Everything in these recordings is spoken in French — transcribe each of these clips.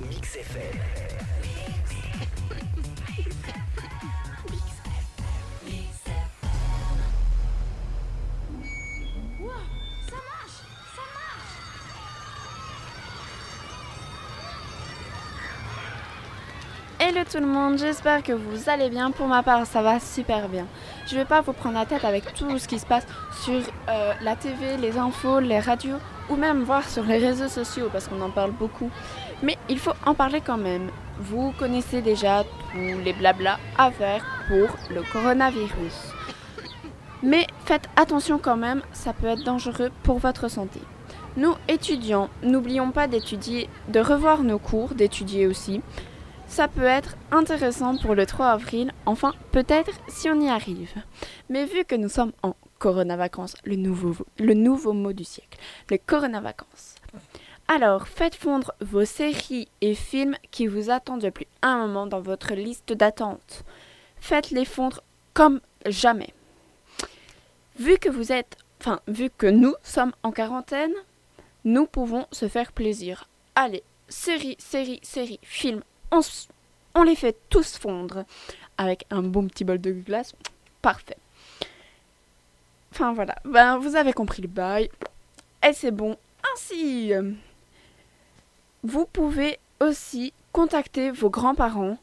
Mix FM. Hello tout le monde, j'espère que vous allez bien. Pour ma part, ça va super bien. Je vais pas vous prendre la tête avec tout ce qui se passe sur euh, la TV, les infos, les radios ou même voir sur les réseaux sociaux parce qu'on en parle beaucoup. Mais il faut en parler quand même. Vous connaissez déjà tous les blabla à faire pour le coronavirus. Mais faites attention quand même, ça peut être dangereux pour votre santé. Nous, étudiants, n'oublions pas d'étudier, de revoir nos cours, d'étudier aussi. Ça peut être intéressant pour le 3 avril, enfin peut-être si on y arrive. Mais vu que nous sommes en Corona Vacances, le nouveau, le nouveau mot du siècle, les Corona Vacances. Alors faites fondre vos séries et films qui vous attendent depuis un moment dans votre liste d'attente. Faites-les fondre comme jamais. Vu que vous êtes, enfin vu que nous sommes en quarantaine, nous pouvons se faire plaisir. Allez, série, série, série, film, on, les fait tous fondre avec un bon petit bol de glace. Parfait. Enfin voilà, ben, vous avez compris le bail. Et c'est bon. Ainsi, vous pouvez aussi contacter vos grands-parents.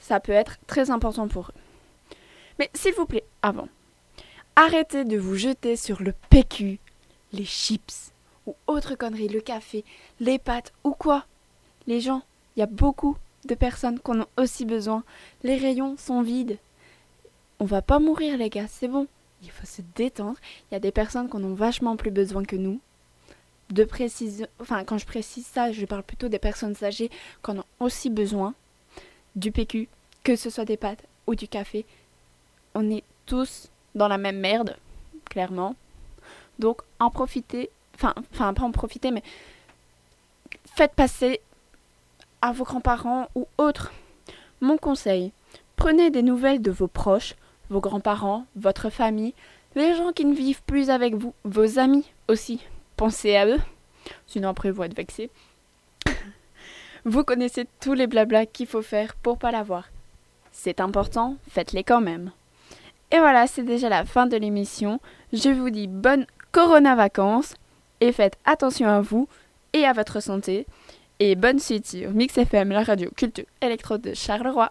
Ça peut être très important pour eux. Mais s'il vous plaît, avant, arrêtez de vous jeter sur le PQ, les chips ou autres conneries, le café, les pâtes ou quoi. Les gens, il y a beaucoup de personnes qu'on a aussi besoin. Les rayons sont vides. On va pas mourir les gars, c'est bon. Il faut se détendre. Il y a des personnes qu'on a vachement plus besoin que nous. De précision, enfin quand je précise ça, je parle plutôt des personnes âgées qu'on a aussi besoin du PQ, que ce soit des pâtes ou du café. On est tous dans la même merde, clairement. Donc en profitez, enfin, enfin pas en profiter, mais faites passer à vos grands-parents ou autres. Mon conseil, prenez des nouvelles de vos proches, vos grands-parents, votre famille, les gens qui ne vivent plus avec vous, vos amis aussi. Pensez à eux, sinon après vous êtes vexés. vous connaissez tous les blablas qu'il faut faire pour pas l'avoir. C'est important, faites-les quand même. Et voilà, c'est déjà la fin de l'émission. Je vous dis bonnes Corona vacances et faites attention à vous et à votre santé. Et bonne suite sur Mix FM, la radio culture électro de Charleroi.